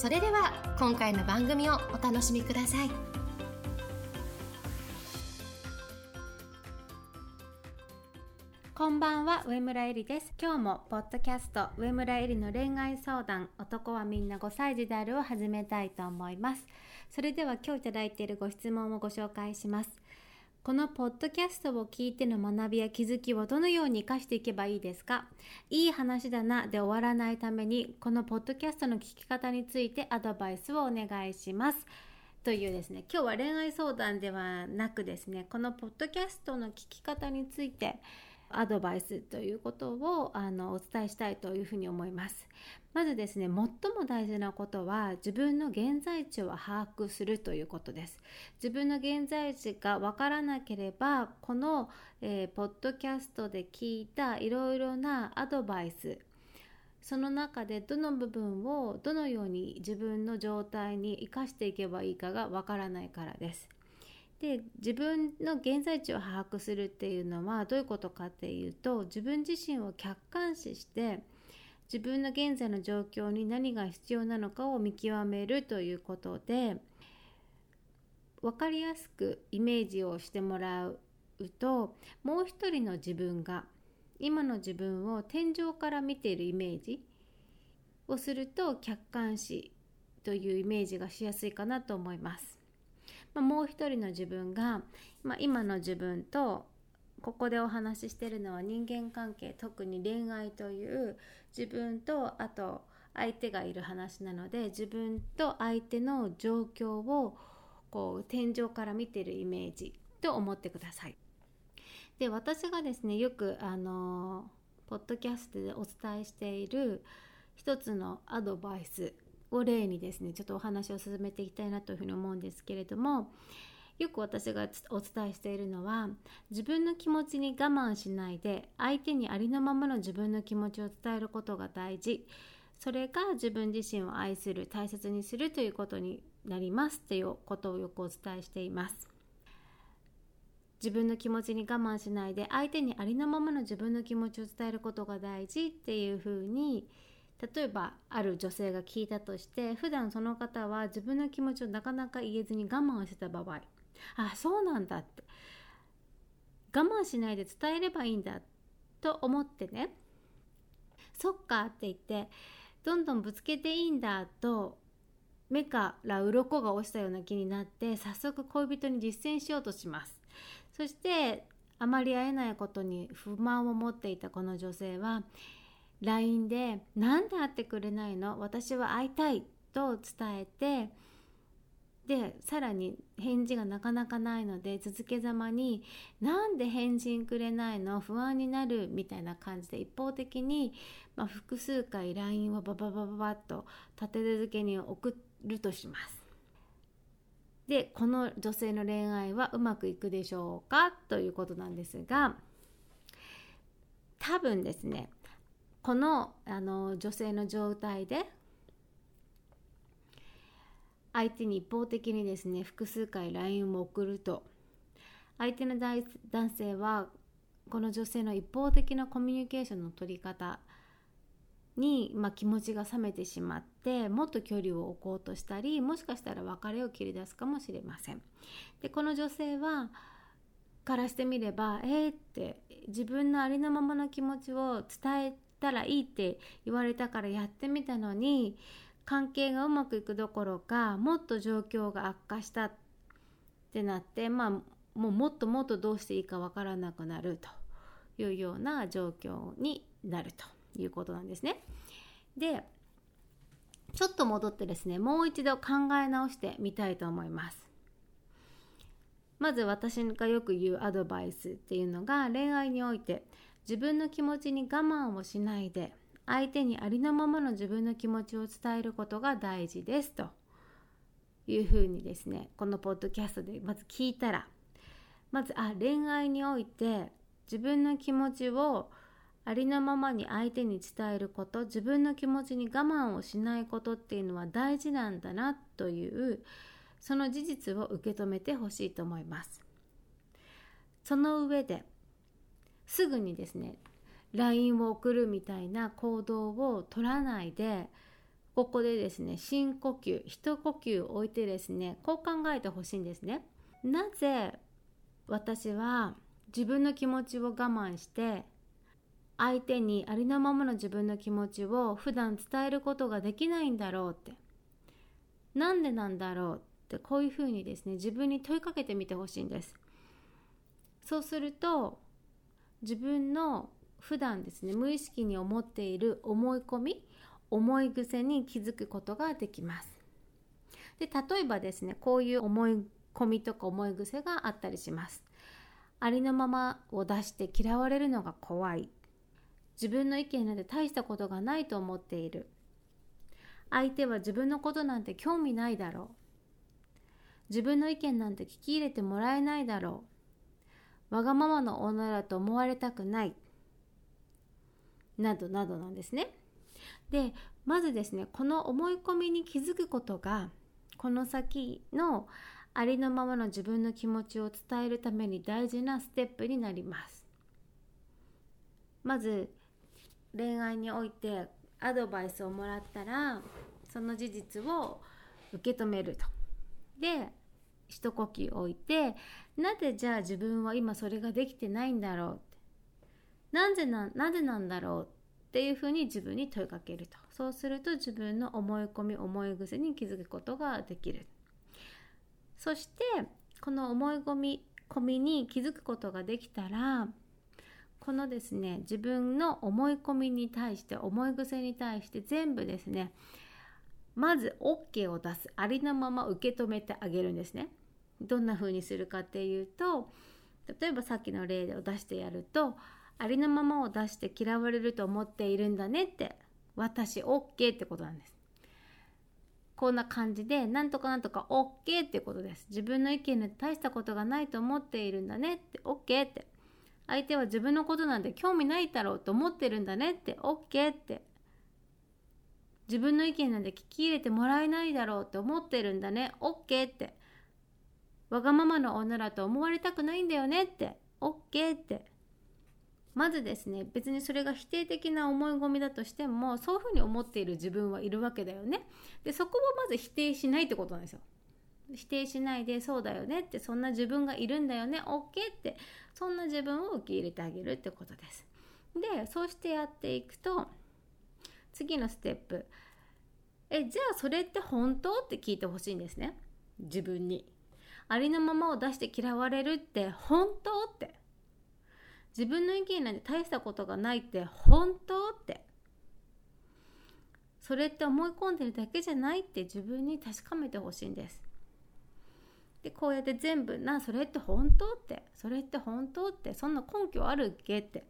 それでは今回の番組をお楽しみください。こんばんは上村えりです。今日もポッドキャスト上村えりの恋愛相談男はみんな5歳児であるを始めたいと思います。それでは今日いただいているご質問をご紹介します。このポッドキャストを聞いての学びや気づきをどのように生かしていけばいいですか？いい話だなで終わらないためにこのポッドキャストの聞き方についてアドバイスをお願いします。というですね今日は恋愛相談ではなくですねこのポッドキャストの聞き方についてアドバイスということをあのお伝えしたいというふうに思います。まずですね最も大事なことは自分の現在地を把握するということです。自分の現在地がわからなければこの、えー、ポッドキャストで聞いたいろいろなアドバイスその中でどの部分をどのように自分の状態に生かしていけばいいかがわからないからです。で自分の現在地を把握するっていうのはどういうことかっていうと自分自身を客観視して自分の現在の状況に何が必要なのかを見極めるということで分かりやすくイメージをしてもらうともう一人の自分が今の自分を天井から見ているイメージをすると客観視というイメージがしやすいかなと思います。まあ、もう一人の自分が、まあ、今の自分とここでお話ししてるのは人間関係特に恋愛という自分とあと相手がいる話なので自分と相手の状況をこう天井から見てるイメージと思ってください。で私がですねよくあのポッドキャストでお伝えしている一つのアドバイスを例にですねちょっとお話を進めていきたいなというふうに思うんですけれどもよく私がお伝えしているのは自分の気持ちに我慢しないで相手にありのままの自分の気持ちを伝えることが大事。それが自分自身を愛する大切にするということになりますっていうことをよくお伝えしています。自分の気持ちに我慢しないで相手にありのままの自分の気持ちを伝えることが大事っていうふうに例えばある女性が聞いたとして普段その方は自分の気持ちをなかなか言えずに我慢してた場合あそうなんだって。我慢しないで伝えればいいんだと思ってねそっかって言ってどんどんぶつけていいんだと目から鱗が落ちたような気になって早速恋人に実践しようとします。そしてあまり会えないことに不満を持っていたこの女性は LINE で「何で会ってくれないの？私は会いたい」と伝えてでさらに返事がなかなかないので続けざまに「なんで返信くれないの？不安になる」みたいな感じで一方的に、まあ、複数回 LINE をバババババッと立て続けに送るとします。でこの女性の恋愛はうまくいくでしょうか？ということなんですが多分ですねこのあの女性の状態で相手に一方的にですね複数回 LINE を送ると相手の男性はこの女性の一方的なコミュニケーションの取り方に、まあ、気持ちが冷めてしまってもっと距離を置こうとしたりもしかしたら別れを切り出すかもしれません。でこの女性はからしてみればえー、って自分のありのままの気持ちを伝えたらいいって言われたからやってみたのに関係がうまくいくどころかもっと状況が悪化したってなってまあもうもっともっとどうしていいかわからなくなるというような状況になるということなんですね。でちょっと戻ってですねもう一度考え直してみたいと思います。まず私がよく言うアドバイスっていうのが恋愛において自分の気持ちに我慢をしないで相手にありのままの自分の気持ちを伝えることが大事です。と。いうふうにですねこのポッドキャストでまず聞いたら。まずあ恋愛において自分の気持ちをありのままに相手に伝えること自分の気持ちに我慢をしないことっていうのは大事なんだなというその事実を受け止めてほしいと思います。その上ですぐにですね LINE を送るみたいな行動を取らないでここでですね深呼吸一呼吸置いてですねこう考えてほしいんですね。なぜ私は自分の気持ちを我慢して相手にありのままの自分の気持ちを普段伝えることができないんだろうってなんでなんだろうってこういうふうにですね自分に問いかけてみてほしいんです。そうすると自分の普段ですね無意識に思っている思い込み思い癖に気づくことができます。で例えばですねこういう思い込みとか思い癖があったりします。ありのままを出して嫌われるのが怖い。自分の意見なんて大したことがないと思っている。相手は自分のことなんて興味ないだろう。自分の意見なんて聞き入れてもらえないだろう。わがままの女だと思われたくない。などなどなんですね。でまずですねこの思い込みに気づくことがこの先のありのままの自分の気持ちを伝えるために大事なステップになります。まず恋愛においてアドバイスをもらったらその事実を受け止めると。で一呼吸置いてなぜじゃあ自分は今それができてないんだろうってなぜななぜなんだろう？っていうふうに自分に問いかけると。そうすると自分の思い込み思い癖に気づくことができる。そしてこの思い込み込みに気づくことができたらこのですね自分の思い込みに対して思い癖に対して全部ですねまず OK を出すありのまま受け止めてあげるんですね。どんな風にするかっていうと例えばさっきの例を出してやるとありのままを出して嫌われると思っているんだねって私 OK ってことなんです。こんな感じでなんとかなんとか OK ってことです。自分の意見で大したことがないと思っているんだねって OK って。相手は自分のことなんて興味ないだろうと思ってるんだねって OK って。自分の意見なんて聞き入れてもらえないだろうって思ってるんだね。OK って。わがままの女だと思われたくないんだよねって。OK って。まずですね別にそれが否定的な思い込みだとしてもそういうふうに思っている自分はいるわけだよね。でそこをまず否定しないってことなんですよ。否定しないでそうだよねって。そんな自分がいるんだよね。OK って。そんな自分を受け入れてあげるってことです。でそうしてやっていくと次のステップ。えじゃあそれって本当って聞いてほしいんですね。自分に。ありのままを出して嫌われるって本当って。自分の意見なんて大したことがないって本当って。それって思い込んでるだけじゃないって自分に確かめてほしいんです。でこうやって全部なそれって本当って。それって本当って。そんな根拠あるっけって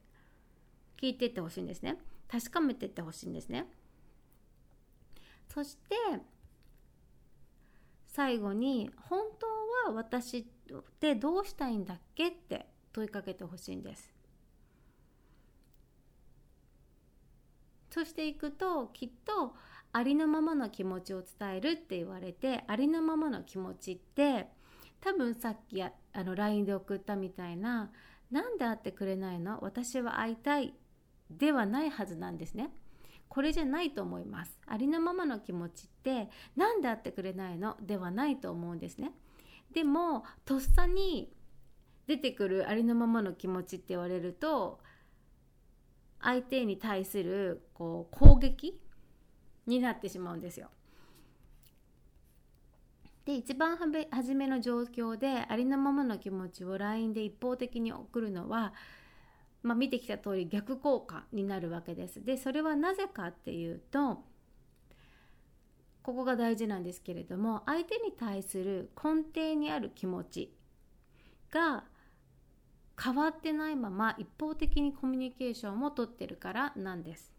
聞いてってほしいんですね確かめてってほしいんですね。そして最後に本当は私ってどうしたいんだっけって問いかけてほしいんです。そしていくときっとありのままの気持ちを伝えるって言われてありのままの気持ちって多分さっきあの LINE で送ったみたいな「なんで会ってくれないの？私は会いたい」ではないはずなんですね。これじゃないと思います。ありのままの気持ちって「なんで会ってくれないの?」ではないと思うんですね。でもとっさに出てくるありのままの気持ちって言われると相手に対するこう攻撃になってしまうんですよ。で一番初めの状況でありのままの気持ちを LINE で一方的に送るのは、まあ、見てきた通り逆効果になるわけです。でそれはなぜかっていうとここが大事なんですけれども相手に対する根底にある気持ちが変わってないまま一方的にコミュニケーションをとってるからなんです。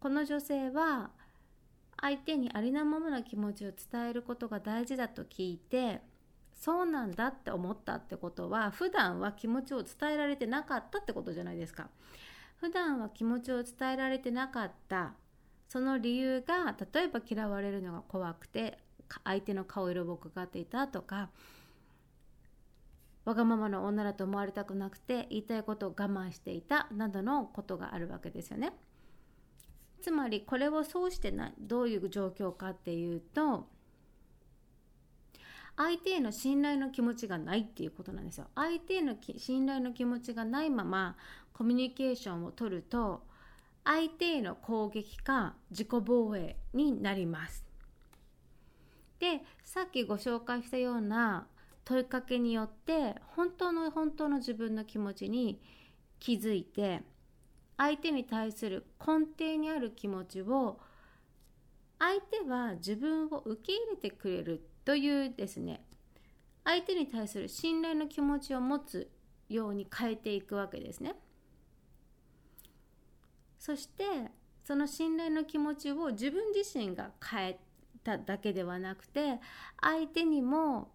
この女性は相手にありのままの気持ちを伝えることが大事だと聞いてそうなんだって思ったってことは普段は気持ちを伝えられてなかったってことじゃないですか。普段は気持ちを伝えられてなかったその理由が例えば嫌われるのが怖くて相手の顔色を伺っていたとかわがままの女だと思われたくなくて言いたいことを我慢していたなどのことがあるわけですよね。つまりこれをそうしてないどういう状況かっていうと相手への信頼の気持ちがないっていうことなんですよ。相手への信頼の気持ちがないままコミュニケーションをとると相手への攻撃か自己防衛になります。でさっきご紹介したような問いかけによって本当の本当の自分の気持ちに気づいて相手に対する根底にある気持ちを相手は自分を受け入れてくれるというですね相手に対する信頼の気持ちを持つように変えていくわけですね。そしてその信頼の気持ちを自分自身が変えただけではなくて相手にも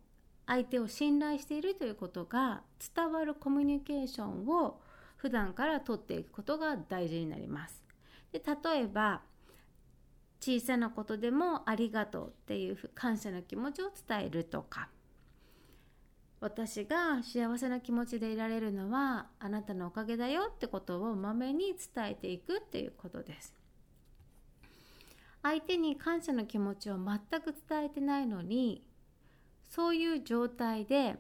相手を信頼しているということが伝わるコミュニケーションを普段からとっていくことが大事になります。で例えば小さなことでもありがとうっていう感謝の気持ちを伝えるとか私が幸せな気持ちでいられるのはあなたのおかげだよってことをまめに伝えていくっていうことです。相手に感謝の気持ちを全く伝えてないのにそういう状態で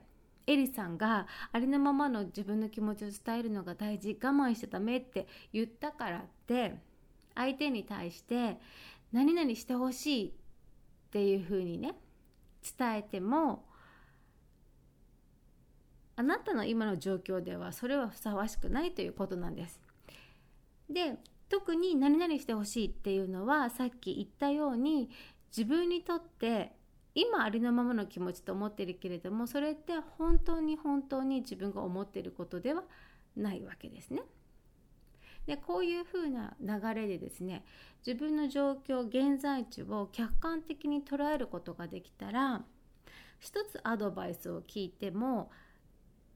エリさんがありのままの自分の気持ちを伝えるのが大事我慢しちゃダメって言ったからって相手に対して何々してほしいっていうふうにね伝えてもあなたの今の状況ではそれはふさわしくないということなんです。で特に何々してほしいっていうのはさっき言ったように自分にとって今ありのままの気持ちと思ってるけれどもそれって本当に本当に自分が思ってることではないわけですね。でこういうふうな流れでですね自分の状況現在地を客観的に捉えることができたら一つアドバイスを聞いても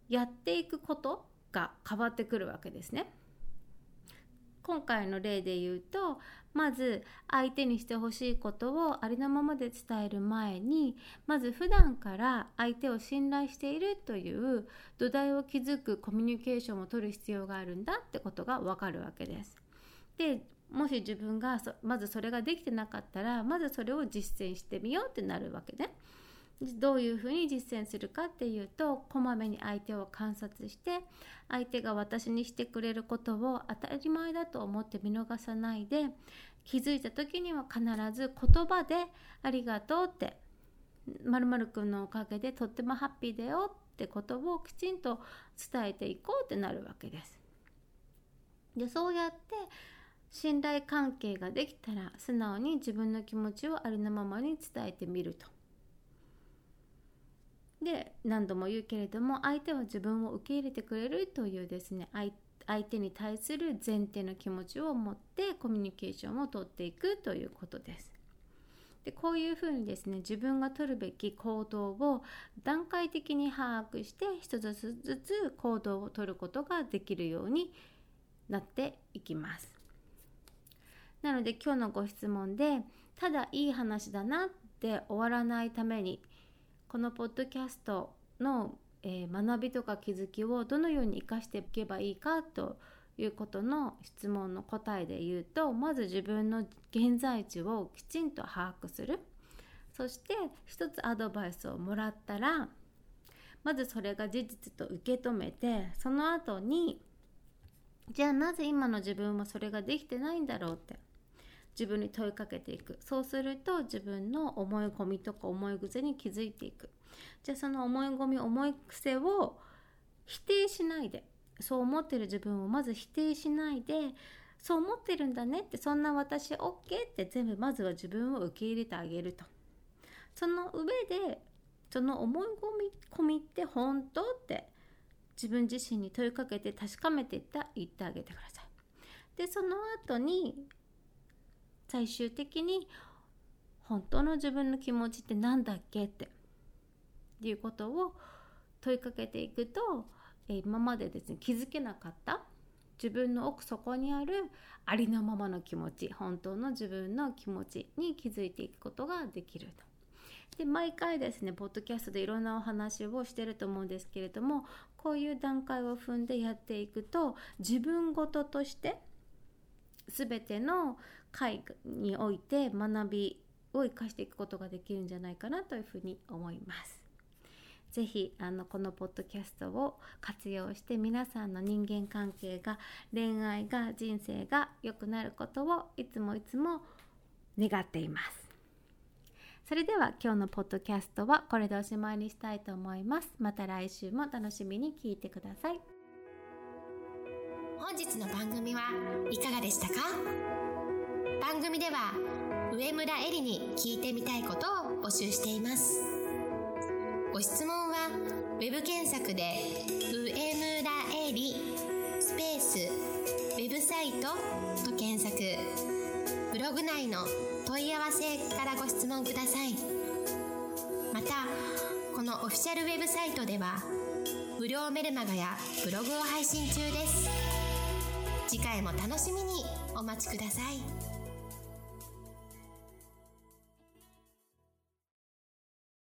やっていくことが変わってくるわけですね。今回の例で言うとまず相手にしてほしいことをありのままで伝える前にまず普段から相手を信頼しているという土台を築くコミュニケーションをとる必要があるんだってことがわかるわけです。でもし自分がまずそれができてなかったらまずそれを実践してみようってなるわけね。どういうふうに実践するかっていうとこまめに相手を観察して相手が私にしてくれることを当たり前だと思って見逃さないで気づいた時には必ず言葉で「ありがとう」って「まるくんのおかげでとってもハッピーだよ」ってことをきちんと伝えていこうってなるわけです。でそうやって信頼関係ができたら素直に自分の気持ちをありのままに伝えてみると。で何度も言うけれども相手は自分を受け入れてくれるというですね相手に対する前提の気持ちを持ってコミュニケーションをとっていくということです。でこういうふうにですね自分が取るべき行動を段階的に把握して一つずつ行動をとることができるようになっていきます。なので今日のご質問でただいい話だなって終わらないためにこのポッドキャストの、えー、学びとか気づきをどのように生かしていけばいいかということの質問の答えで言うとまず自分の現在地をきちんと把握する。そして一つアドバイスをもらったらまずそれが事実と受け止めてその後にじゃあなぜ今の自分はそれができてないんだろうって自分に問いかけていく。そうすると自分の思い込みとか思い癖に気づいていく。じゃあその思い込み思い癖を否定しないで。そう思ってる自分をまず否定しないで。そう思ってるんだねって。そんな私 OK って。全部まずは自分を受け入れてあげると。その上でその思い込みって本当って。自分自身に問いかけて確かめていった言ってあげてください。でその後に最終的に本当の自分の気持ちって何だっけっていうことを問いかけていくと今までですね気づけなかった自分の奥底にあるありのままの気持ち本当の自分の気持ちに気づいていくことができると。で毎回ですねポッドキャストでいろんなお話をしてると思うんですけれどもこういう段階を踏んでやっていくと自分ごととして全ての会において学びを生かしていくことができるんじゃないかなというふうに思います。ぜひあのこのポッドキャストを活用して皆さんの人間関係が恋愛が人生が良くなることをいつもいつも願っています。それでは今日のポッドキャストはこれでおしまいにしたいと思います。また来週も楽しみに聞いてください。本日の番組はいかがでしたか？番組では上村えりに聞いてみたいことを募集しています。ご質問は web 検索で「上村えり」スペースウェブサイトと検索ブログ内の問い合わせからご質問くださいまたこのオフィシャルウェブサイトでは無料メルマガやブログを配信中です次回も楽しみにお待ちください。